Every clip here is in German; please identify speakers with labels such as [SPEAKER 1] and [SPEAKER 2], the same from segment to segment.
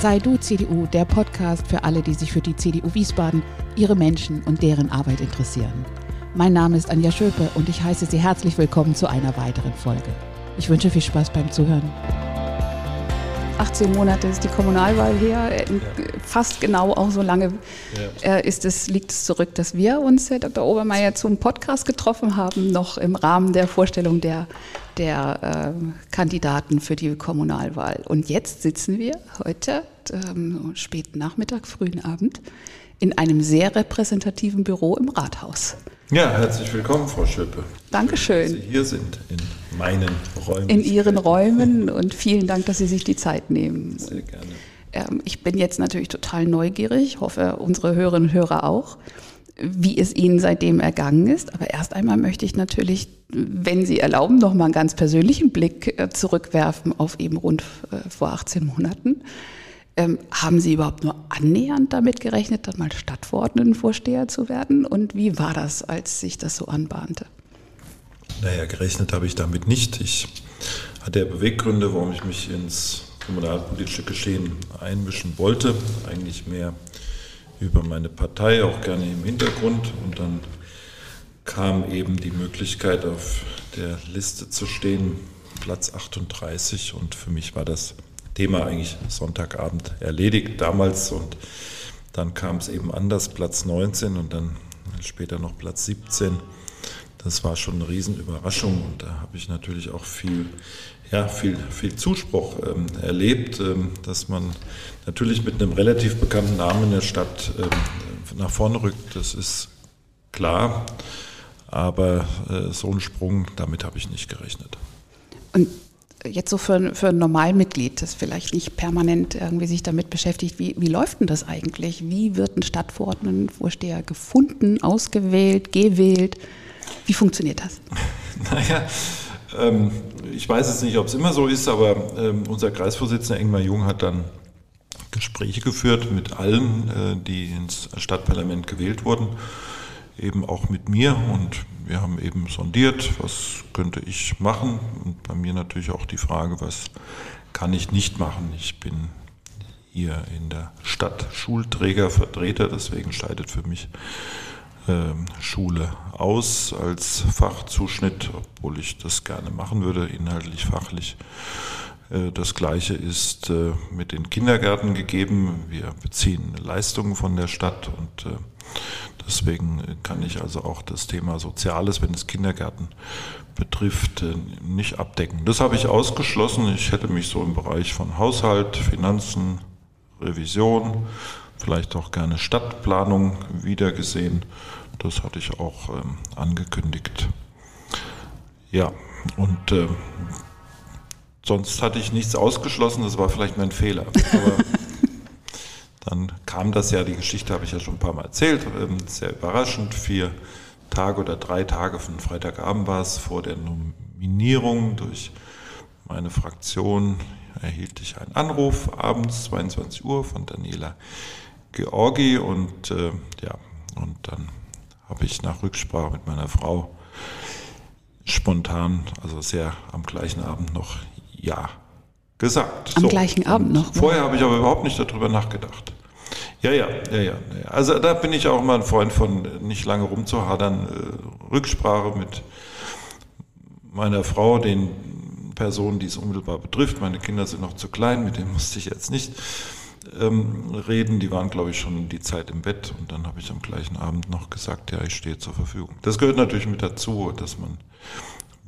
[SPEAKER 1] Sei du CDU, der Podcast für alle, die sich für die CDU Wiesbaden, ihre Menschen und deren Arbeit interessieren. Mein Name ist Anja Schöpe und ich heiße Sie herzlich willkommen zu einer weiteren Folge. Ich wünsche viel Spaß beim Zuhören. 18 Monate ist die Kommunalwahl her, fast genau auch so lange ja. Äh, ist es, liegt es zurück, dass wir uns, Herr Dr. Obermeier, zum Podcast getroffen haben, noch im Rahmen der Vorstellung der, der äh, Kandidaten für die Kommunalwahl. Und jetzt sitzen wir heute, ähm, späten Nachmittag, frühen Abend, in einem sehr repräsentativen Büro im Rathaus.
[SPEAKER 2] Ja, herzlich willkommen, Frau Schöpe.
[SPEAKER 1] Dankeschön.
[SPEAKER 2] Dass Sie hier sind in meinen Räumen.
[SPEAKER 1] In Ihren Räumen und vielen Dank, dass Sie sich die Zeit nehmen.
[SPEAKER 2] Sehr gerne.
[SPEAKER 1] Ähm, ich bin jetzt natürlich total neugierig, hoffe unsere Hörerinnen und Hörer auch, wie es Ihnen seitdem ergangen ist. Aber erst einmal möchte ich natürlich, wenn Sie erlauben, noch mal einen ganz persönlichen Blick äh, zurückwerfen auf eben rund äh, vor 18 Monaten. Ähm, haben Sie überhaupt nur annähernd damit gerechnet, dann mal Stadtverordnetenvorsteher zu werden? Und wie war das, als sich das so anbahnte?
[SPEAKER 2] Naja, gerechnet habe ich damit nicht. Ich hatte ja Beweggründe, warum ich mich ins kommunalpolitische Geschehen einmischen wollte. Eigentlich mehr über meine Partei, auch gerne im Hintergrund. Und dann kam eben die Möglichkeit, auf der Liste zu stehen, Platz 38. Und für mich war das Thema eigentlich Sonntagabend erledigt damals und dann kam es eben anders, Platz 19 und dann später noch Platz 17. Das war schon eine Riesenüberraschung und da habe ich natürlich auch viel, ja, viel, viel Zuspruch ähm, erlebt, ähm, dass man natürlich mit einem relativ bekannten Namen in der Stadt ähm, nach vorne rückt. Das ist klar, aber äh, so einen Sprung, damit habe ich nicht gerechnet.
[SPEAKER 1] Und jetzt so für, für ein Normalmitglied, das vielleicht nicht permanent irgendwie sich damit beschäftigt, wie, wie läuft denn das eigentlich? Wie wird ein Stadtverordnetenvorsteher gefunden, ausgewählt, gewählt? Wie funktioniert das?
[SPEAKER 2] Naja, ähm, ich weiß jetzt nicht, ob es immer so ist, aber ähm, unser Kreisvorsitzender Ingmar Jung hat dann Gespräche geführt mit allen, äh, die ins Stadtparlament gewählt wurden eben auch mit mir und wir haben eben sondiert, was könnte ich machen und bei mir natürlich auch die Frage, was kann ich nicht machen. Ich bin hier in der Stadt Schulträger, Vertreter, deswegen scheidet für mich Schule aus als Fachzuschnitt, obwohl ich das gerne machen würde, inhaltlich, fachlich. Äh, das Gleiche ist äh, mit den Kindergärten gegeben. Wir beziehen Leistungen von der Stadt und äh, Deswegen kann ich also auch das Thema Soziales, wenn es Kindergärten betrifft, nicht abdecken. Das habe ich ausgeschlossen. Ich hätte mich so im Bereich von Haushalt, Finanzen, Revision, vielleicht auch gerne Stadtplanung wiedergesehen. Das hatte ich auch ähm, angekündigt. Ja, und äh, sonst hatte ich nichts ausgeschlossen. Das war vielleicht mein Fehler. Aber dann kam das ja, die Geschichte habe ich ja schon ein paar Mal erzählt, ähm, sehr überraschend. Vier Tage oder drei Tage von Freitagabend war es vor der Nominierung durch meine Fraktion erhielt ich einen Anruf abends 22 Uhr von Daniela Georgi und äh, ja und dann habe ich nach Rücksprache mit meiner Frau spontan, also sehr am gleichen Abend noch ja gesagt.
[SPEAKER 1] Am so. gleichen Abend noch.
[SPEAKER 2] Ne? Vorher habe ich aber überhaupt nicht darüber nachgedacht. Ja, ja, ja, ja. Also da bin ich auch mal ein Freund von, nicht lange rumzuhadern. Äh, Rücksprache mit meiner Frau, den Personen, die es unmittelbar betrifft. Meine Kinder sind noch zu klein, mit denen musste ich jetzt nicht ähm, reden. Die waren, glaube ich, schon die Zeit im Bett. Und dann habe ich am gleichen Abend noch gesagt, ja, ich stehe zur Verfügung. Das gehört natürlich mit dazu, dass man,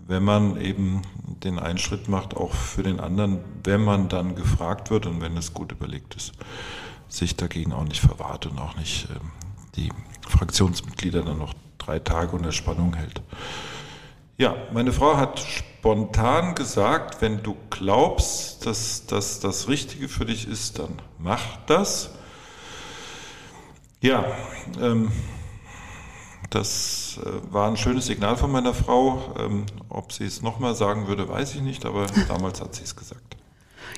[SPEAKER 2] wenn man eben den Einschritt macht, auch für den anderen, wenn man dann gefragt wird und wenn es gut überlegt ist, sich dagegen auch nicht verwahrt und auch nicht äh, die Fraktionsmitglieder dann noch drei Tage unter Spannung hält. Ja, meine Frau hat spontan gesagt, wenn du glaubst, dass das das Richtige für dich ist, dann mach das. Ja, ähm, das äh, war ein schönes Signal von meiner Frau. Ähm, ob sie es nochmal sagen würde, weiß ich nicht, aber damals hat sie es gesagt.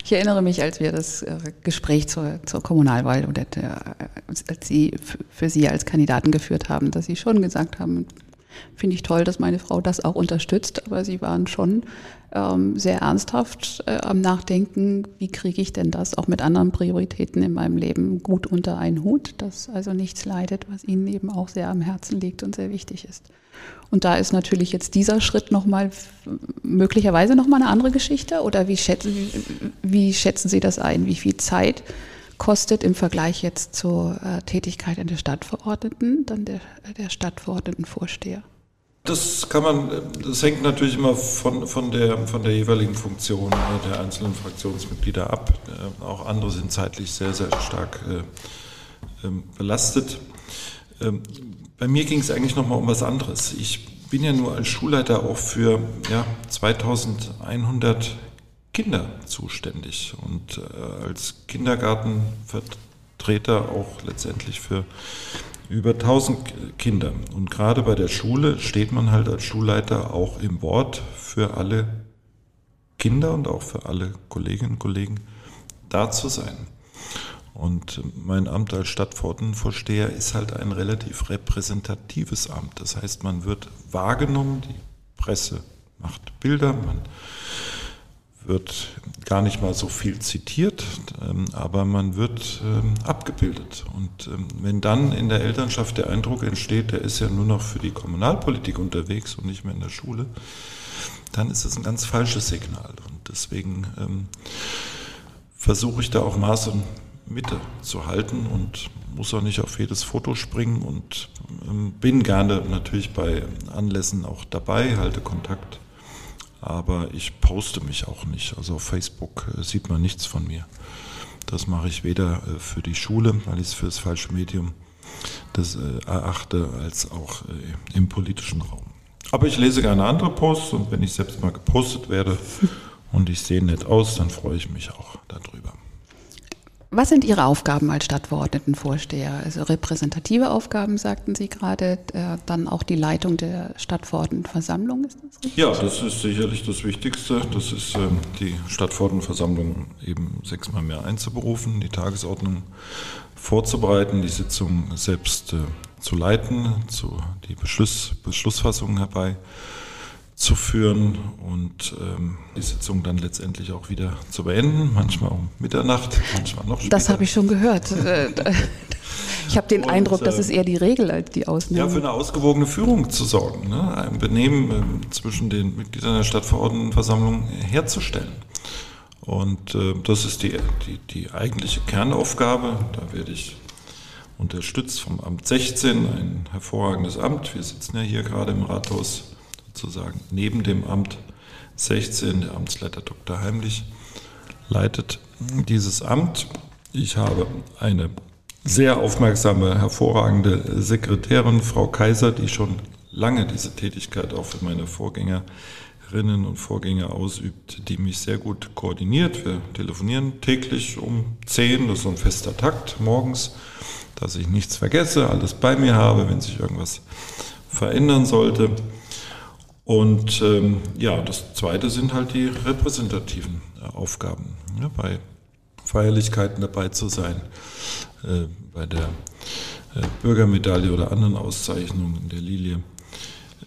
[SPEAKER 1] Ich erinnere mich, als wir das äh, Gespräch zur, zur Kommunalwahl oder der, als Sie für Sie als Kandidaten geführt haben, dass Sie schon gesagt haben, Finde ich toll, dass meine Frau das auch unterstützt, aber sie waren schon ähm, sehr ernsthaft äh, am Nachdenken, wie kriege ich denn das auch mit anderen Prioritäten in meinem Leben gut unter einen Hut, dass also nichts leidet, was ihnen eben auch sehr am Herzen liegt und sehr wichtig ist. Und da ist natürlich jetzt dieser Schritt nochmal möglicherweise nochmal eine andere Geschichte oder wie schätzen, wie schätzen Sie das ein? Wie viel Zeit kostet im Vergleich jetzt zur äh, Tätigkeit in der Stadtverordneten, dann der, der Stadtverordnetenvorsteher?
[SPEAKER 2] Das kann man, das hängt natürlich immer von, von, der, von der jeweiligen Funktion der einzelnen Fraktionsmitglieder ab. Äh, auch andere sind zeitlich sehr, sehr stark äh, ähm, belastet. Ähm, bei mir ging es eigentlich nochmal um was anderes. Ich bin ja nur als Schulleiter auch für ja, 2100 Kinder zuständig und äh, als Kindergartenvertreter auch letztendlich für über 1000 Kinder. Und gerade bei der Schule steht man halt als Schulleiter auch im Wort für alle Kinder und auch für alle Kolleginnen und Kollegen da zu sein. Und mein Amt als Stadtpfortenvorsteher ist halt ein relativ repräsentatives Amt. Das heißt, man wird wahrgenommen, die Presse macht Bilder, man wird gar nicht mal so viel zitiert, ähm, aber man wird ähm, abgebildet. Und ähm, wenn dann in der Elternschaft der Eindruck entsteht, der ist ja nur noch für die Kommunalpolitik unterwegs und nicht mehr in der Schule, dann ist das ein ganz falsches Signal. Und deswegen versuche ich da auch Maß und Mitte zu halten und muss auch nicht auf jedes Foto springen und bin gerne natürlich bei Anlässen auch dabei, halte Kontakt aber ich poste mich auch nicht. Also auf Facebook äh, sieht man nichts von mir. Das mache ich weder äh, für die Schule, weil ich es für das falsche Medium das äh, erachte, als auch im politischen Raum. Aber ich lese gerne andere Posts und wenn ich selbst mal gepostet werde und ich sehe nett aus, dann freue ich mich auch darüber.
[SPEAKER 1] Was sind Ihre Aufgaben als Stadtverordnetenvorsteher? Also repräsentative Aufgaben, sagten Sie gerade, äh, dann auch die Leitung der Stadtverordnetenversammlung,
[SPEAKER 2] ist das richtig? Ja, das ist sicherlich das Wichtigste. Das ist ähm, die Stadtverordnetenversammlung eben sechsmal mehr einzuberufen, die Tagesordnung vorzubereiten, die Sitzung selbst äh, zu leiten, zu die Beschluss, Beschlussfassung herbei zu führen und ähm, die Sitzung dann letztendlich auch wieder zu beenden, manchmal um Mitternacht, manchmal noch
[SPEAKER 1] später. Das habe ich schon gehört. ich habe den und, Eindruck, das ist eher die Regel als die Ausnahme.
[SPEAKER 2] Ja, für eine ausgewogene Führung zu sorgen, ne? ein Benehmen äh, zwischen den Mitgliedern der Stadtverordnetenversammlung herzustellen. Und äh, das ist die, die, die eigentliche Kernaufgabe. Da werde ich unterstützt vom Amt 16, ein hervorragendes Amt. Wir sitzen ja hier gerade im Rathaus sozusagen neben dem Amt 16, der Amtsleiter Dr. Heimlich, leitet dieses Amt. Ich habe eine sehr aufmerksame, hervorragende Sekretärin, Frau Kaiser, die schon lange diese Tätigkeit auch für meine Vorgängerinnen und Vorgänger ausübt, die mich sehr gut koordiniert. Wir telefonieren täglich um 10, das ist so ein fester Takt morgens, dass ich nichts vergesse, alles bei mir habe, wenn sich irgendwas verändern sollte. Und ähm, ja, das Zweite sind halt die repräsentativen äh, Aufgaben. Ja, bei Feierlichkeiten dabei zu sein, äh, bei der äh, Bürgermedaille oder anderen Auszeichnungen der Lilie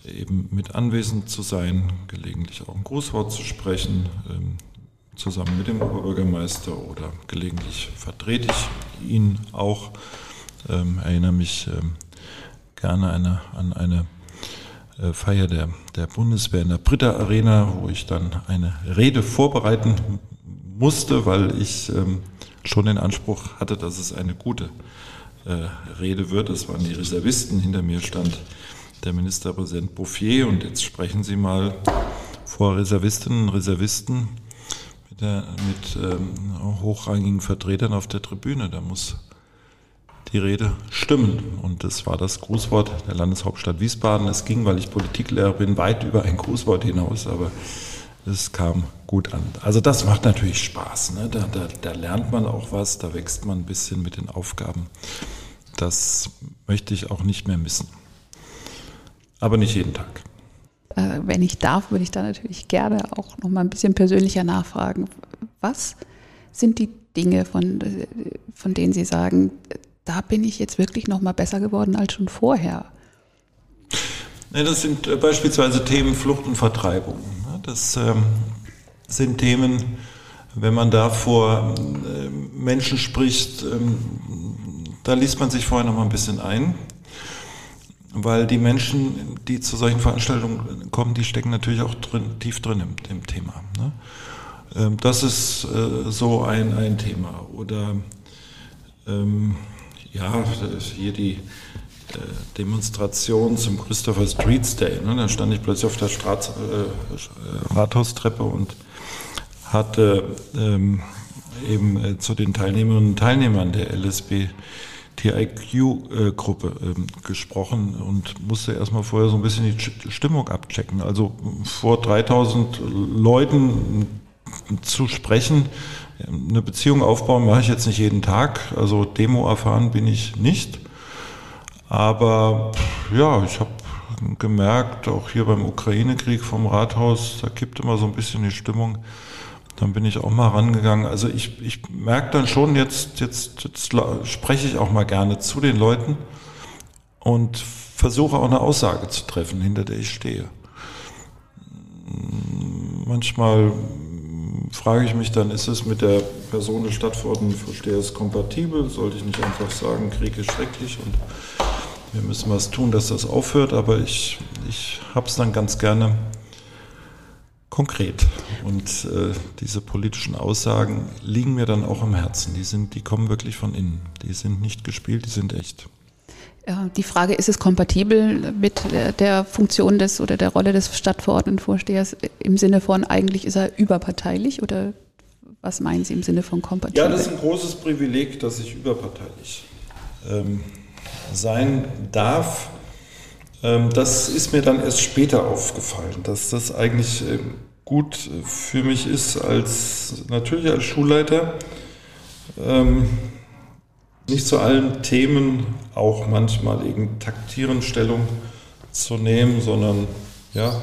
[SPEAKER 2] eben mit anwesend zu sein, gelegentlich auch ein Grußwort zu sprechen, ähm, zusammen mit dem Oberbürgermeister oder gelegentlich vertrete ich ihn auch. Ähm, erinnere mich ähm, gerne eine, an eine äh, Feier der, der Bundeswehr in der Britta Arena, wo ich dann eine Rede vorbereiten musste, weil ich ähm, schon den Anspruch hatte, dass es eine gute äh, Rede wird. Das waren die Reservisten. Hinter mir stand der Ministerpräsident Bouffier und jetzt sprechen Sie mal vor Reservistinnen und Reservisten mit, der, mit ähm, hochrangigen Vertretern auf der Tribüne. Da muss die Rede stimmen. Und das war das Grußwort der Landeshauptstadt Wiesbaden. Es ging, weil ich Politiklehrer bin, weit über ein Grußwort hinaus, aber es kam gut an. Also das macht natürlich Spaß. Ne? Da, da, da lernt man auch was, da wächst man ein bisschen mit den Aufgaben. Das möchte ich auch nicht mehr missen. Aber nicht jeden Tag.
[SPEAKER 1] Äh, wenn ich darf, würde ich da natürlich gerne auch noch mal ein bisschen persönlicher nachfragen. Was sind die Dinge, von, von denen Sie sagen, da bin ich jetzt wirklich noch mal besser geworden als schon vorher.
[SPEAKER 2] Das sind äh, beispielsweise Themen Flucht und Vertreibung. Das ähm, sind Themen, wenn man da vor äh, Menschen spricht, ähm, da liest man sich vorher noch mal ein bisschen ein, weil die Menschen, die zu solchen Veranstaltungen kommen, die stecken natürlich auch drin, tief drin im, im Thema. Ne? Ähm, das ist äh, so ein, ein Thema. Oder ähm, ja, hier die äh, Demonstration zum Christopher Streets Day. Ne? Dann stand ich plötzlich auf der Straß, äh, Rathaustreppe und hatte ähm, eben äh, zu den Teilnehmerinnen und Teilnehmern der LSB TIQ-Gruppe ähm, gesprochen und musste erstmal vorher so ein bisschen die Stimmung abchecken. Also vor 3000 Leuten zu sprechen, eine Beziehung aufbauen mache ich jetzt nicht jeden Tag, also Demo erfahren bin ich nicht. Aber ja, ich habe gemerkt, auch hier beim Ukraine-Krieg vom Rathaus, da kippt immer so ein bisschen die Stimmung. Dann bin ich auch mal rangegangen. Also ich, ich merke dann schon, jetzt, jetzt, jetzt spreche ich auch mal gerne zu den Leuten und versuche auch eine Aussage zu treffen, hinter der ich stehe. Manchmal frage ich mich dann, ist es mit der Person des Stadtverordnetenvorstehers kompatibel? Sollte ich nicht einfach sagen, Krieg ist schrecklich und wir müssen was tun, dass das aufhört? Aber ich, ich habe es dann ganz gerne konkret. Und äh, diese politischen Aussagen liegen mir dann auch am Herzen. Die, sind, die kommen wirklich von innen. Die sind nicht gespielt, die sind echt.
[SPEAKER 1] Die Frage, ist es kompatibel mit der Funktion des oder der Rolle des Stadtverordnetenvorstehers im Sinne von, eigentlich ist er überparteilich oder was meinen Sie im Sinne von kompatibel?
[SPEAKER 2] Ja, das ist ein großes Privileg, dass ich überparteilich ähm, sein darf. Ähm, das ist mir dann erst später aufgefallen, dass das eigentlich äh, gut für mich ist, als natürlich als Schulleiter. Nicht zu allen Themen auch manchmal eben taktieren Stellung zu nehmen, sondern ja,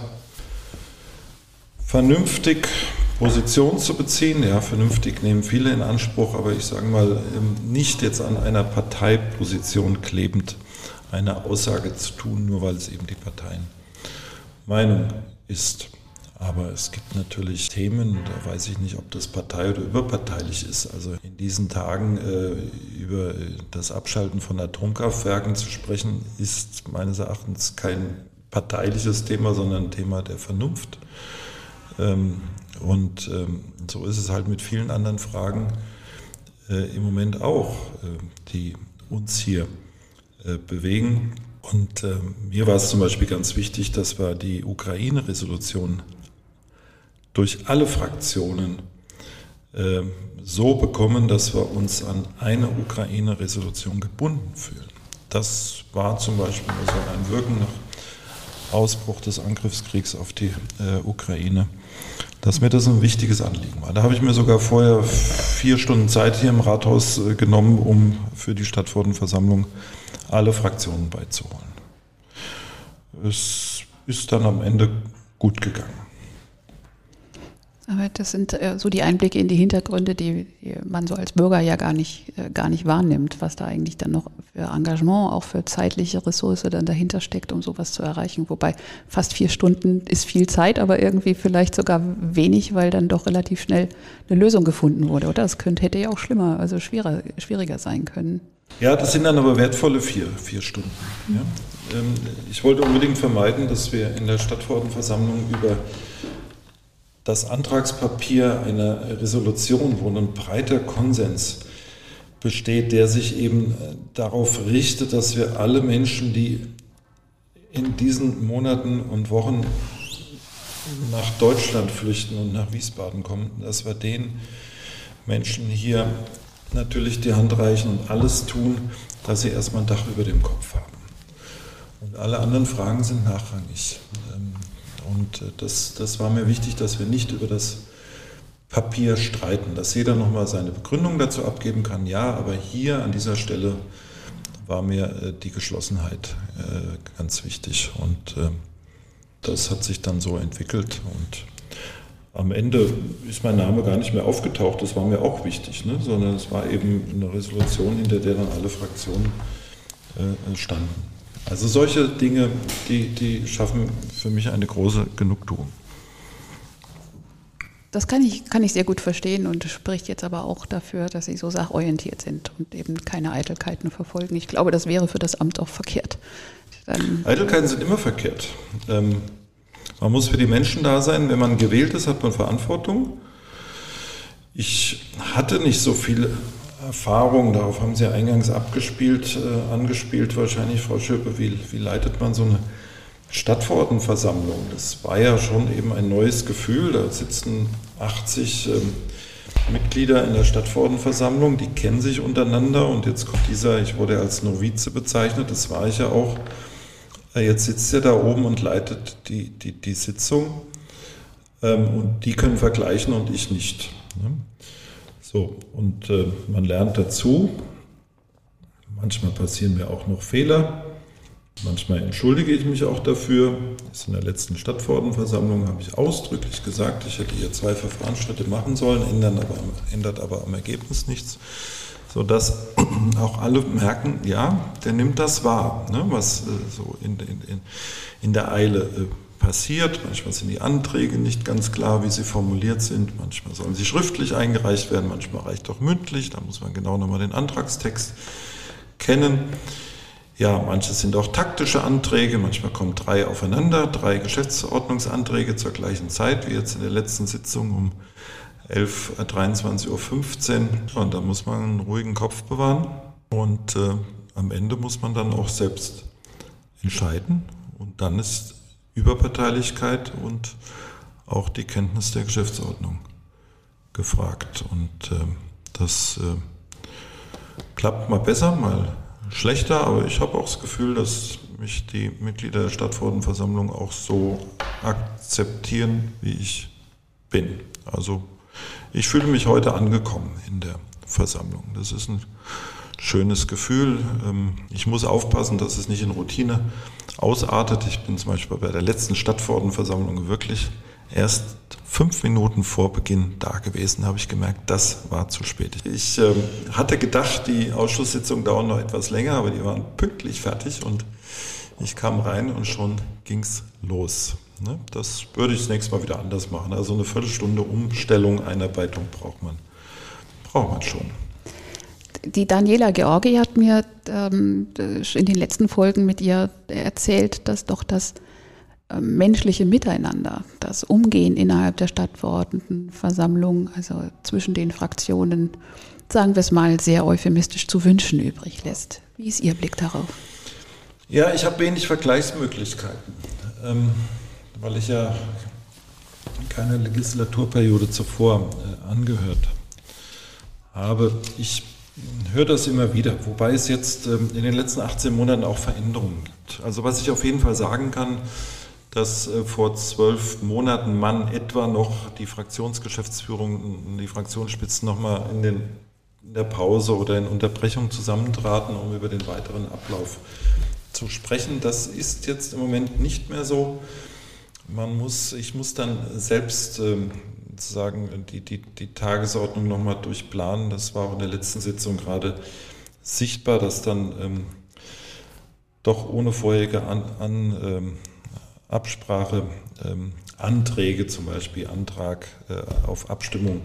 [SPEAKER 2] vernünftig Position zu beziehen. Ja, vernünftig nehmen viele in Anspruch, aber ich sage mal, ähm, nicht jetzt an einer Parteiposition klebend eine Aussage zu tun, nur weil es eben die Parteienmeinung ist. Aber es gibt natürlich Themen, da weiß ich nicht, ob das partei- oder überparteilich ist. Also in diesen Tagen äh, über das Abschalten von Atomkraftwerken zu sprechen, ist meines Erachtens kein parteiliches Thema, sondern ein Thema der Vernunft. Ähm, und ähm, so ist es halt mit vielen anderen Fragen äh, im Moment auch, äh, die uns hier äh, bewegen. Und äh, mir war es zum Beispiel ganz wichtig, dass wir die Ukraine-Resolution durch alle Fraktionen äh, so bekommen, dass wir uns an eine Ukraine-Resolution gebunden fühlen. Das war zum Beispiel so ein Wirken nach Ausbruch des Angriffskriegs auf die äh, Ukraine, dass mir das ein wichtiges Anliegen war. Da habe ich mir sogar vorher vier Stunden Zeit hier im Rathaus äh, genommen, um für die Stadtverordnetenversammlung alle Fraktionen beizuholen. Es ist dann am Ende gut gegangen.
[SPEAKER 1] Aber das sind äh, so die Einblicke in die Hintergründe, die, die, man so als Bürger ja gar nicht, äh, gar nicht wahrnimmt, was da eigentlich dann noch für Engagement, auch für zeitliche Ressource dann dahinter steckt, um sowas zu erreichen. Wobei fast vier Stunden ist viel Zeit, aber irgendwie vielleicht sogar wenig, weil dann doch relativ schnell eine Lösung gefunden wurde, oder? Das könnte, hätte ja auch schlimmer, also schwerer, schwieriger sein können.
[SPEAKER 2] Ja, das sind dann aber wertvolle vier, vier Stunden. Ja. Ähm, ich wollte unbedingt vermeiden, dass wir in der Stadtverordnetenversammlung über das Antragspapier einer Resolution, wo ein breiter Konsens besteht, der sich eben äh, darauf richtet, dass wir alle Menschen, die in diesen Monaten und Wochen nach Deutschland flüchten und nach Wiesbaden kommen, dass wir den Menschen hier natürlich die Hand reichen und alles tun, dass sie erstmal ein Dach über dem Kopf haben. Und alle anderen Fragen sind nachrangig. Und äh, das, das war mir wichtig, dass wir nicht über das Papier streiten, dass jeder nochmal seine Begründung dazu abgeben kann. Ja, aber hier an dieser Stelle war mir äh, die Geschlossenheit äh, ganz wichtig. Und das hat sich dann so entwickelt. Und am Ende ist mein Name gar nicht mehr aufgetaucht. Das war mir auch wichtig, ne? sondern es war eben eine Resolution, hinter der dann alle Fraktionen standen. Also solche Dinge, die, die schaffen für mich eine große Genugtuung.
[SPEAKER 1] Das kann ich, kann ich sehr gut verstehen und spricht jetzt aber auch dafür, dass Sie so sachorientiert sind und eben keine Eitelkeiten verfolgen. Ich glaube, das wäre für das Amt auch verkehrt.
[SPEAKER 2] Dann Eitelkeiten sind immer verkehrt. Ähm, man muss für die Menschen da sein. Wenn man gewählt ist, hat man Verantwortung. Ich hatte nicht so viel Erfahrung, darauf haben Sie eingangs abgespielt, äh, angespielt wahrscheinlich, Frau Schöpe, wie, wie leitet man so eine Stadtverordnetenversammlung? Das war ja schon eben ein neues Gefühl, da sitzen 80 ähm, Mitglieder in der Stadtverordnetenversammlung, die kennen sich untereinander und jetzt kommt dieser, ich wurde als Novize bezeichnet, das war ich ja auch, äh, jetzt sitzt er da oben und leitet die, die, die Sitzung ähm, und die können vergleichen und ich nicht. Ne? So, und äh, man lernt dazu. Manchmal passieren mir auch noch Fehler. Manchmal entschuldige ich mich auch dafür. in der letzten Stadtverordnetenversammlung habe ich ausdrücklich gesagt, ich hätte hier zwei Verfahrensschritte machen sollen, ändern aber, ändert aber am Ergebnis nichts, sodass auch alle merken, ja, der nimmt das wahr, ne, was äh, so in, in, in der Eile äh, passiert. Manchmal sind die Anträge nicht ganz klar, wie sie formuliert sind. Manchmal sollen sie schriftlich eingereicht werden, manchmal reicht auch mündlich. Da muss man genau nochmal den Antragstext kennen. Ja, manche sind auch taktische Anträge. Manchmal kommen drei aufeinander, drei Geschäftsordnungsanträge zur gleichen Zeit, wie jetzt in der letzten Sitzung um 11, 23.15 Uhr. Und da muss man einen ruhigen Kopf bewahren. Und äh, am Ende muss man dann auch selbst entscheiden. Und dann ist Überparteilichkeit und auch die Kenntnis der Geschäftsordnung gefragt. Und äh, das äh, klappt mal besser, mal schlechter, aber ich habe auch das Gefühl, dass mich die Mitglieder der Stadtverordnetenversammlung auch so akzeptieren, wie ich bin. Also ich fühle mich heute angekommen in der Versammlung. Das ist ein schönes Gefühl. Ähm, ich muss aufpassen, dass es nicht in Routine ausartet. Ich bin zum Beispiel bei der letzten Stadtverordnetenversammlung wirklich erst fünf Minuten vor Beginn da gewesen, habe ich gemerkt, das war zu spät. Ich ähm, hatte gedacht, die Ausschusssitzungen dauern noch etwas länger, aber die waren pünktlich fertig und ich kam rein und schon ging es los. Ne? Das würde ich das nächste Mal wieder anders machen. Also eine Viertelstunde Umstellung, Einarbeitung braucht man, braucht man schon
[SPEAKER 1] die Daniela Georgi hat mir ähm, in den letzten Folgen mit ihr erzählt, dass doch das äh, menschliche Miteinander, das Umgehen innerhalb der Stadtverordnetenversammlung, also zwischen den Fraktionen, sagen wir es mal sehr euphemistisch zu wünschen übrig lässt. Wie ist Ihr Blick darauf?
[SPEAKER 2] Ja, ich habe wenig Vergleichsmöglichkeiten, ähm, weil ich ja keine Legislaturperiode zuvor äh, angehört habe. Ich höre das immer wieder, wobei es jetzt ähm, in den letzten 18 Monaten auch Veränderungen gibt. Also was ich auf jeden Fall sagen kann, dass äh, vor zwölf Monaten man etwa noch die Fraktionsgeschäftsführung, die Fraktionsspitzen nochmal in, in der Pause oder in Unterbrechung zusammentraten, um über den weiteren Ablauf zu sprechen. Das ist jetzt im Moment nicht mehr so. Man muss, ich muss dann selbst ähm, sozusagen die, die, die Tagesordnung nochmal durchplanen. Das war auch in der letzten Sitzung gerade sichtbar, dass dann ähm, doch ohne vorherige an, an, ähm, Absprache ähm, Anträge, zum Beispiel Antrag äh, auf Abstimmung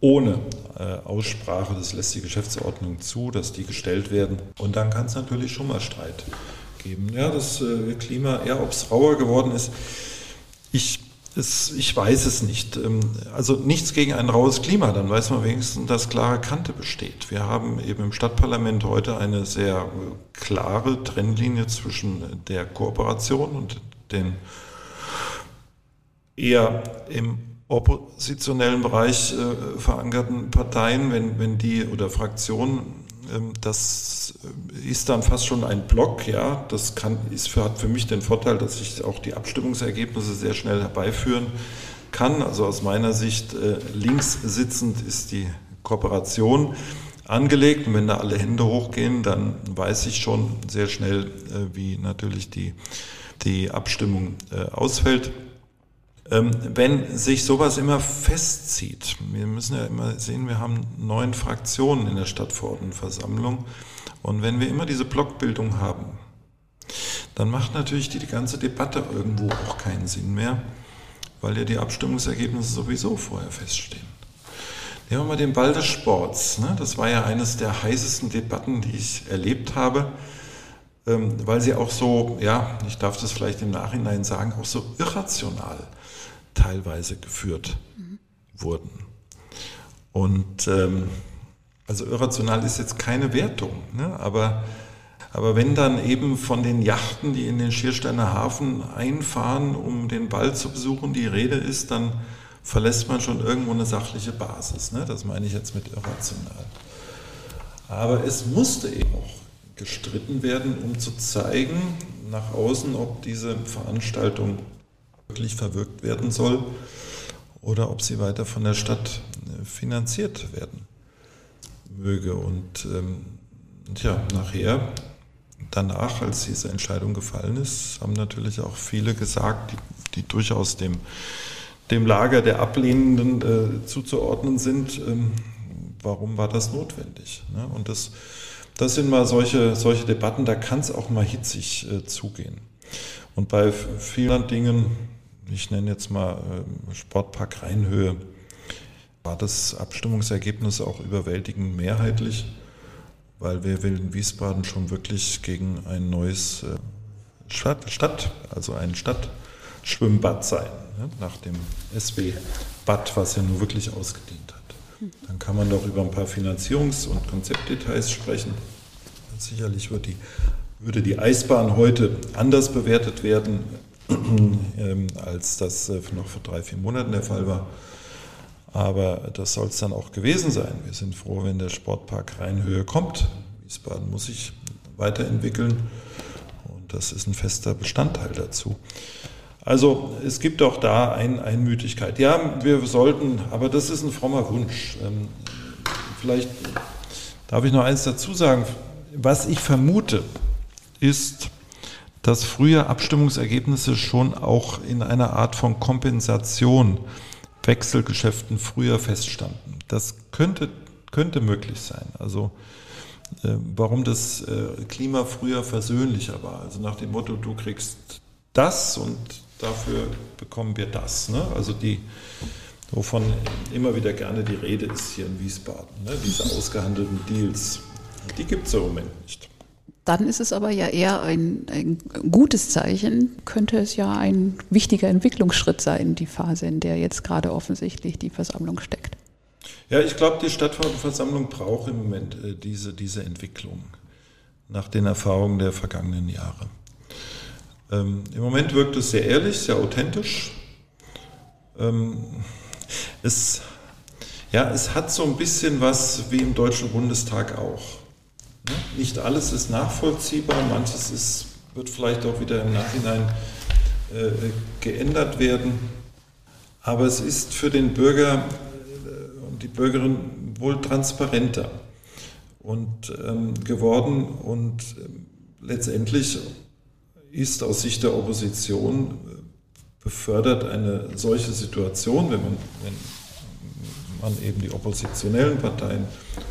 [SPEAKER 2] ohne äh, Aussprache, das lässt die Geschäftsordnung zu, dass die gestellt werden. Und dann kann es natürlich schon mal Streit geben. Ja, das äh, Klima, eher ob es rauer geworden ist. Ich es, ich weiß es nicht. Ähm, also nichts gegen ein raues Klima, dann weiß man wenigstens, dass klare Kante besteht. Wir haben eben im Stadtparlament heute eine sehr klare Trennlinie zwischen der Kooperation und den eher im oppositionellen Bereich äh, verankerten Parteien, wenn, wenn die oder Fraktionen das äh, ist dann fast schon ein Block, ja. Das kann, ist für, hat für mich den Vorteil, dass ich auch die Abstimmungsergebnisse sehr schnell herbeiführen kann. Also aus meiner Sicht äh, links sitzend ist die Kooperation angelegt. Und wenn da alle Hände hochgehen, dann weiß ich schon sehr schnell, äh, wie natürlich die, die Abstimmung ausfällt. Ähm, wenn sich sowas immer festzieht, wir müssen ja immer sehen, wir haben neun Fraktionen in der Stadtverordnetenversammlung und wenn wir immer diese Blockbildung haben, dann macht natürlich die, ganze Debatte irgendwo auch keinen Sinn mehr, weil ja die Abstimmungsergebnisse sowieso vorher feststehen. Nehmen wir mal den Ball des Sports. Ne? Das war ja eines der heißesten Debatten, die ich erlebt habe, ähm, weil sie auch so, ja, ich darf das vielleicht im Nachhinein sagen, auch so irrational teilweise geführt mhm. wurden. Und ähm, also irrational ist jetzt keine Wertung, ne? aber, aber wenn dann eben von den Yachten, die in den Schiersteiner Hafen einfahren, um den Ball zu besuchen, die Rede ist, dann verlässt man schon irgendwo eine sachliche Basis. Ne? Das meine ich jetzt mit irrational. Aber es musste eben auch gestritten werden, um zu zeigen nach außen, ob diese Veranstaltung wirklich verwirkt werden soll oder ob sie weiter von der Stadt äh, finanziert werden möge. Und ähm, ja, nachher, danach, als diese Entscheidung gefallen ist, haben natürlich auch viele gesagt, die, die durchaus dem, dem Lager der Ablehnenden äh, zuzuordnen sind, ähm, warum war das notwendig? Ne? Und das, das sind mal solche, solche Debatten, da kann es auch mal hitzig äh, zugehen. Und bei vielen Dingen, ich nenne jetzt mal äh, Sportpark Rheinhöhe, war das Abstimmungsergebnis auch überwältigend mehrheitlich, weil wir in Wiesbaden schon wirklich gegen ein neues äh, Stadt, Stadt also ein Stadtschwimmbad sein, ne, nach dem SW-Bad, was ja nur wirklich ausgedient hat. Dann kann man doch über ein paar Finanzierungs- und Konzeptdetails sprechen. Sicherlich wird die, würde die Eisbahn heute anders bewertet werden, ähm, als das äh, noch vor drei, vier Monaten der Fall war. Aber das soll es dann auch gewesen sein. Wir sind froh, wenn der Sportpark Rheinhöhe kommt. Wiesbaden muss sich weiterentwickeln und das ist ein fester Bestandteil dazu. Also es gibt auch da ein, Einmütigkeit. Ja, wir sollten, aber das ist ein frommer Wunsch. Ähm, vielleicht darf ich noch eins dazu sagen. Was ich vermute, ist, dass frühe Abstimmungsergebnisse schon auch in einer Art von Kompensation Wechselgeschäften früher feststanden. Das könnte, könnte möglich sein. Also äh, warum das äh, Klima früher versöhnlicher war. Also nach dem Motto, du kriegst das und dafür bekommen wir das. Ne? Also die, wovon immer wieder gerne die Rede ist hier in Wiesbaden, ne? diese ausgehandelten Deals. Die gibt es im Moment nicht.
[SPEAKER 1] Dann ist es aber ja eher ein, ein, gutes Zeichen, könnte es ja ein wichtiger Entwicklungsschritt sein, die Phase, in der jetzt gerade offensichtlich die Versammlung steckt.
[SPEAKER 2] Ja, ich glaube, die Stadtversammlung braucht im Moment äh, diese, diese Entwicklung nach den Erfahrungen der vergangenen Jahre. Ähm, Im Moment wirkt es sehr ehrlich, sehr authentisch. Ähm, es, ja, es hat so ein bisschen was wie im Deutschen Bundestag auch. Nicht alles ist nachvollziehbar, manches ist, wird vielleicht auch wieder im Nachhinein äh, geändert werden. Aber es ist für den Bürger äh, und die Bürgerin wohl transparenter und ähm, geworden und äh, letztendlich ist aus Sicht der Opposition äh, befördert eine solche Situation, wenn man, wenn man eben die oppositionellen Parteien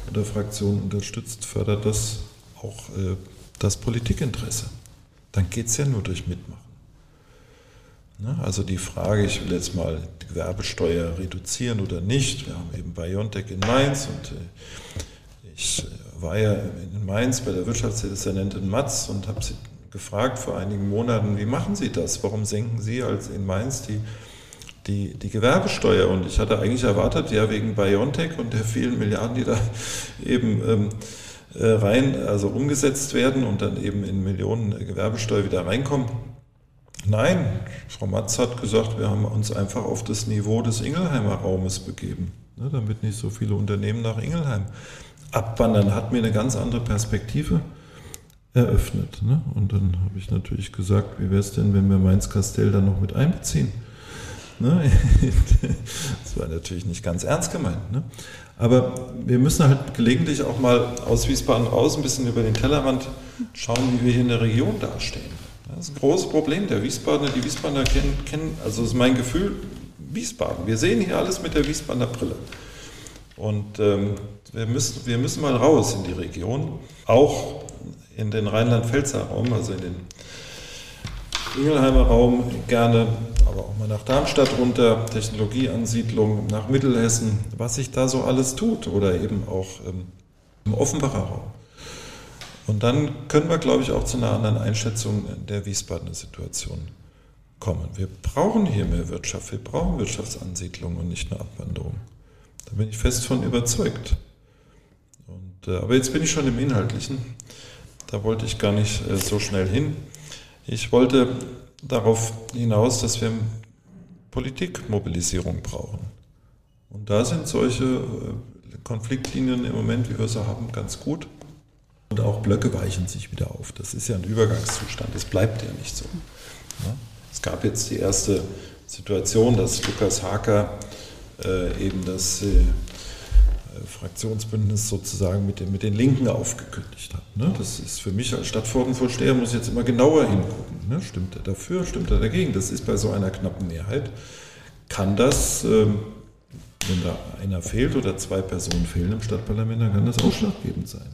[SPEAKER 2] oder Fraktionen unterstützt, fördert das auch äh, das Politikinteresse. Dann geht es ja nur durch Mitmachen. Ne? Also die Frage, ich will jetzt mal die Gewerbesteuer reduzieren oder nicht. Wir haben eben Biontech in Mainz und äh, ich äh, war ja in Mainz bei der Wirtschaftsdezernentin Matz und habe sie gefragt vor einigen Monaten, wie machen Sie das? Warum senken Sie als in Mainz die die, die Gewerbesteuer. Und ich hatte eigentlich erwartet, ja, wegen BioNTech und der vielen Milliarden, die da eben ähm, äh, rein, also umgesetzt werden und dann eben in Millionen Gewerbesteuer wieder reinkommen. Nein, Frau Matz hat gesagt, wir haben uns einfach auf das Niveau des Ingelheimer Raumes begeben, ne, damit nicht so viele Unternehmen nach Ingelheim abwandern. Hat mir eine ganz andere Perspektive eröffnet. Ne? Und dann habe ich natürlich gesagt, wie wäre es denn, wenn wir Mainz-Kastell dann noch mit einbeziehen? Ne? Das war natürlich nicht ganz ernst gemeint. Ne? Aber wir müssen halt gelegentlich auch mal aus Wiesbaden raus ein bisschen über den Tellerrand schauen, wie wir hier in der Region dastehen. Das ist ein großes Problem. Der Wiesbadener, die Wiesbadener kennen, kennen, also ist mein Gefühl, Wiesbaden. Wir sehen hier alles mit der Wiesbadener Brille. Und ähm, wir, müssen, wir müssen mal raus in die Region, auch in den Rheinland-Pfälzer Raum, also in den Ingelheimer Raum gerne, aber auch mal nach Darmstadt runter, Technologieansiedlung nach Mittelhessen, was sich da so alles tut oder eben auch ähm, im Offenbacher Raum. Und dann können wir, glaube ich, auch zu einer anderen Einschätzung der Wiesbadener Situation kommen. Wir brauchen hier mehr Wirtschaft, wir brauchen Wirtschaftsansiedlung und nicht nur Abwanderung. Da bin ich fest von überzeugt. Und, äh, aber jetzt bin ich schon im Inhaltlichen. Da wollte ich gar nicht äh, so schnell hin. Ich wollte darauf hinaus, dass wir Politikmobilisierung brauchen. Und da sind solche äh, Konfliktlinien im Moment, wie wir sie haben, ganz gut. Und auch Blöcke weichen sich wieder auf. Das ist ja ein Übergangszustand. Es bleibt ja nicht so. Es gab jetzt die erste Situation, dass Lukas Haker äh, eben das äh, Fraktionsbündnis sozusagen mit den, mit den Linken aufgekündigt hat. Ne? Das ist für mich als Stadtverordnetenvorsteher, muss ich jetzt immer genauer hingucken. Ne? Stimmt er dafür, stimmt er dagegen? Das ist bei so einer knappen Mehrheit. Kann das, ähm, wenn da einer fehlt oder zwei Personen fehlen im Stadtparlament, dann kann das ausschlaggebend sein,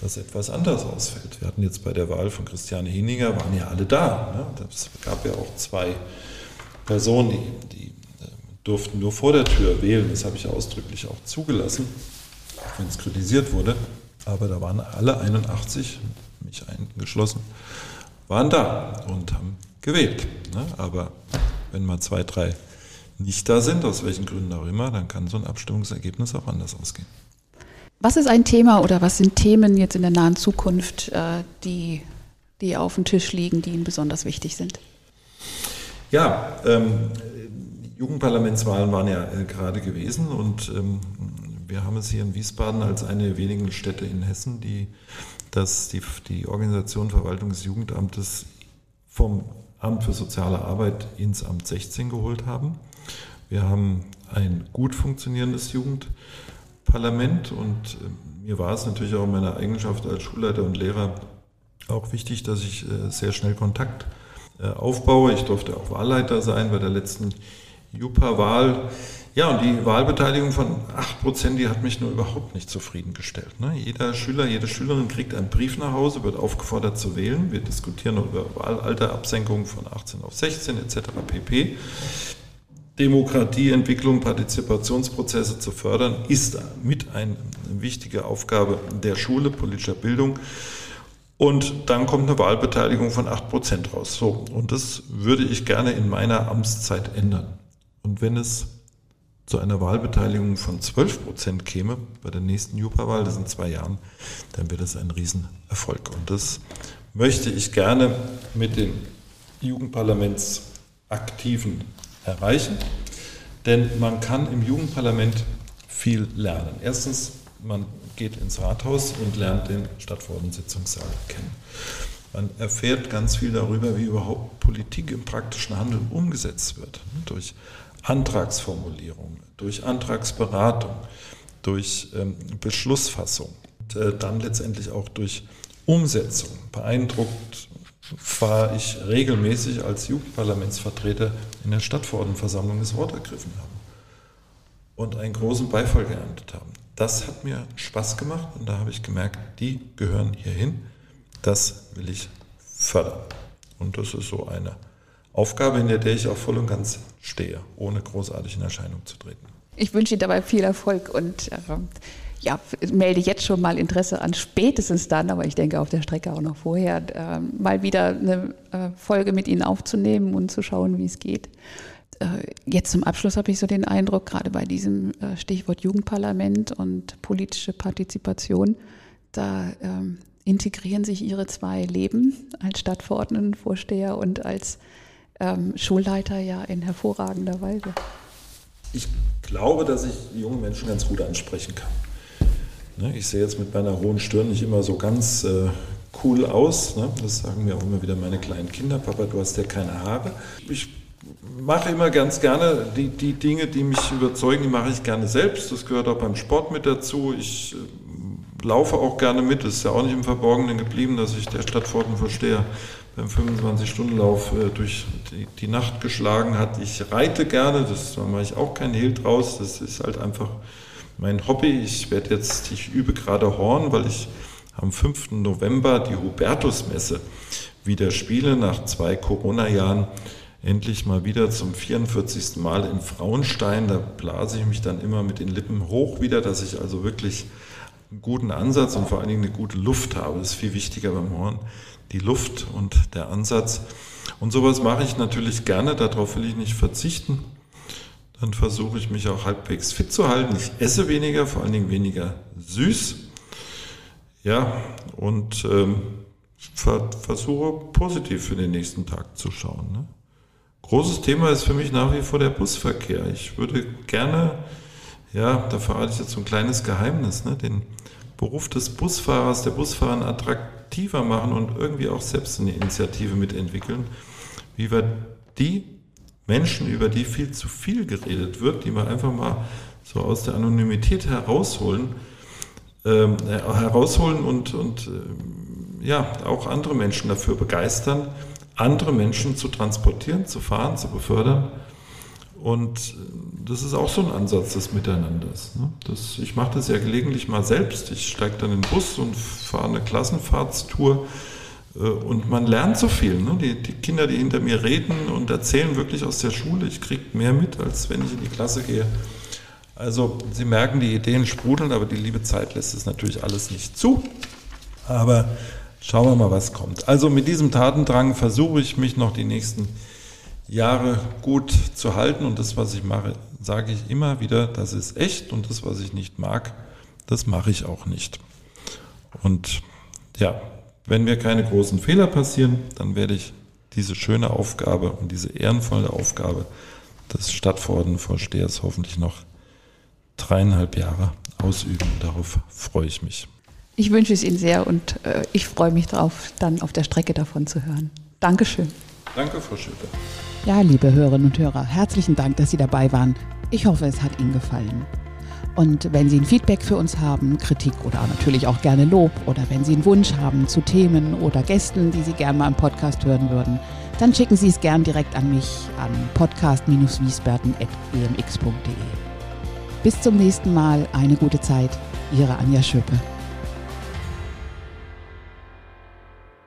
[SPEAKER 2] dass etwas anders ausfällt. Wir hatten jetzt bei der Wahl von Christiane Hininger, waren ja alle da. Ne? Es gab ja auch zwei Personen, die, die durften nur vor der Tür wählen. Das habe ich ausdrücklich auch zugelassen, auch wenn es kritisiert wurde. Aber da waren alle 81, mich eingeschlossen, waren da und haben gewählt. Ne? Aber wenn mal zwei, drei nicht da sind, aus welchen Gründen auch immer, dann kann so ein Abstimmungsergebnis auch anders ausgehen.
[SPEAKER 1] Was ist ein Thema oder was sind Themen jetzt in der nahen Zukunft, äh, die, die auf dem Tisch liegen, die Ihnen besonders wichtig sind?
[SPEAKER 2] Ja, ähm, Jugendparlamentswahlen waren ja äh, gerade gewesen und ähm, wir haben es hier in Wiesbaden als eine der wenigen Städte in Hessen, die das, die, die Organisation Verwaltung des Jugendamtes vom Amt für soziale Arbeit ins Amt 16 geholt haben. Wir haben ein gut funktionierendes Jugendparlament und äh, mir war es natürlich auch in meiner Eigenschaft als Schulleiter und Lehrer auch wichtig, dass ich äh, sehr schnell Kontakt äh, aufbaue. Ich durfte auch Wahlleiter sein bei der letzten Jupa-Wahl. Ja, und die Wahlbeteiligung von 8%, die hat mich nur überhaupt nicht zufriedengestellt. Ne? Jeder Schüler, jede Schülerin kriegt einen Brief nach Hause, wird aufgefordert zu wählen. Wir diskutieren über Wahlalterabsenkungen von 18 auf 16 etc. pp. Demokratieentwicklung, Partizipationsprozesse zu fördern, ist mit eine wichtige Aufgabe der Schule, politischer Bildung. Und dann kommt eine Wahlbeteiligung von 8% raus. So, und das würde ich gerne in meiner Amtszeit ändern. Und wenn es zu einer Wahlbeteiligung von 12 Prozent käme bei der nächsten Jupa-Wahl, das in zwei Jahren, dann wäre das ein Riesenerfolg. Und das möchte ich gerne mit den Jugendparlamentsaktiven erreichen, denn man kann im Jugendparlament viel lernen. Erstens, man geht ins Rathaus und lernt den Stadtverordneten-Sitzungssaal kennen. Man erfährt ganz viel darüber, wie überhaupt Politik im praktischen Handeln umgesetzt wird. Durch Antragsformulierung, durch Antragsberatung, durch ähm, Beschlussfassung und äh, dann letztendlich auch durch Umsetzung. Beeindruckt war ich regelmäßig als Jugendparlamentsvertreter in der Stadtverordnetenversammlung das Wort ergriffen haben und einen großen Beifall geerntet haben. Das hat mir Spaß gemacht und da habe ich gemerkt, die gehören hierhin. Das will ich fördern. Und das ist so eine Aufgabe, in der ich auch voll und ganz stehe, ohne großartig in Erscheinung zu treten.
[SPEAKER 1] Ich wünsche Ihnen dabei viel Erfolg und äh, ja, melde jetzt schon mal Interesse an, spätestens dann, aber ich denke auf der Strecke auch noch vorher, äh, mal wieder eine äh, Folge mit Ihnen aufzunehmen und zu schauen, wie es geht. Äh, jetzt zum Abschluss habe ich so den Eindruck, gerade bei diesem äh, Stichwort Jugendparlament und politische Partizipation, da ähm, integrieren sich Ihre zwei Leben als Stadtverordnetenvorsteher und als ähm, Schulleiter ja in hervorragender Weise.
[SPEAKER 2] Ich glaube, dass ich junge Menschen ganz gut ansprechen kann. Ne, ich sehe jetzt mit meiner hohen Stirn nicht immer so ganz äh, cool aus. Ne? Das sagen mir auch immer wieder meine kleinen Kinder. Papa, du hast ja keine Haare. Ich mache immer ganz gerne die, die Dinge, die mich überzeugen, die mache ich gerne selbst. Das gehört auch beim Sport mit dazu. Ich äh, laufe auch gerne mit. Es ist ja auch nicht im Verborgenen geblieben, dass ich der Stadtpfortenvorsteher beim 25-Stunden-Lauf äh, durch die, die, Nacht geschlagen hat. Ich reite gerne, das, da mache ich auch keinen Hehl draus. Das ist halt einfach mein Hobby. Ich werde jetzt, ich übe gerade Horn, weil ich am 5. November die Hubertusmesse wieder spiele nach zwei Corona-Jahren endlich mal wieder zum 44. Mal in Frauenstein. Da blase ich mich dann immer mit den Lippen hoch wieder, dass ich also wirklich guten Ansatz und vor allen Dingen eine gute Luft habe. Das ist viel wichtiger beim Horn. Die Luft und der Ansatz. Und sowas mache ich natürlich gerne, darauf will ich nicht verzichten. Dann versuche ich mich auch halbwegs fit zu halten. Ich esse weniger, vor allen Dingen weniger süß. Ja, und ähm, versuche positiv für den nächsten Tag zu schauen. Ne? Großes Thema ist für mich nach wie vor der Busverkehr. Ich würde gerne, ja, da verrate ich jetzt so ein kleines Geheimnis, ne, den Beruf des Busfahrers, der Busfahrer attraktiver machen und irgendwie auch selbst eine Initiative mitentwickeln, wie wir die Menschen, über die viel zu viel geredet wird, die wir einfach mal so aus der Anonymität herausholen, ähm, äh, herausholen und, und äh, ja, auch andere Menschen dafür begeistern, andere Menschen zu transportieren, zu fahren, zu befördern. Und äh, das ist auch so ein Ansatz des Miteinanders. Ne? Das, ich mache das ja gelegentlich mal selbst. Ich steige dann in den Bus und fahre eine Klassenfahrtstour. Äh, und man lernt so viel. Ne? Die, die, Kinder, die hinter mir reden und erzählen wirklich aus der Schule, ich kriege mehr mit, als wenn ich in die Klasse gehe. Also Sie merken, die Ideen sprudeln, aber die liebe Zeit lässt es natürlich alles nicht zu. Aber Schauen wir mal, was kommt. Also mit diesem Tatendrang versuche ich mich noch die nächsten Jahre gut zu halten und das, was ich mache, sage ich immer wieder, das ist echt und das, was ich nicht mag, das mache ich auch nicht. Und ja, wenn mir keine großen Fehler passieren, dann werde ich diese schöne Aufgabe und diese ehrenvolle Aufgabe des Stadtverordnetenvorstehers hoffentlich noch dreieinhalb Jahre ausüben. Darauf freue ich mich.
[SPEAKER 1] Ich wünsche es Ihnen sehr und äh, ich freue mich darauf, dann auf der Strecke davon zu hören. Dankeschön.
[SPEAKER 2] Danke, Frau Schütte.
[SPEAKER 1] Ja, liebe Hörerinnen und Hörer, herzlichen Dank, dass Sie dabei waren. Ich hoffe, es hat Ihnen gefallen. Und wenn Sie ein Feedback für uns haben, Kritik oder natürlich auch gerne Lob oder wenn Sie einen Wunsch haben zu Themen oder Gästen, die Sie gerne mal im Podcast hören würden, dann schicken Sie es gern direkt an mich an podcast-wiesberten.gmx.de. Bis zum nächsten Mal, eine gute Zeit. Ihre Anja Schöpe.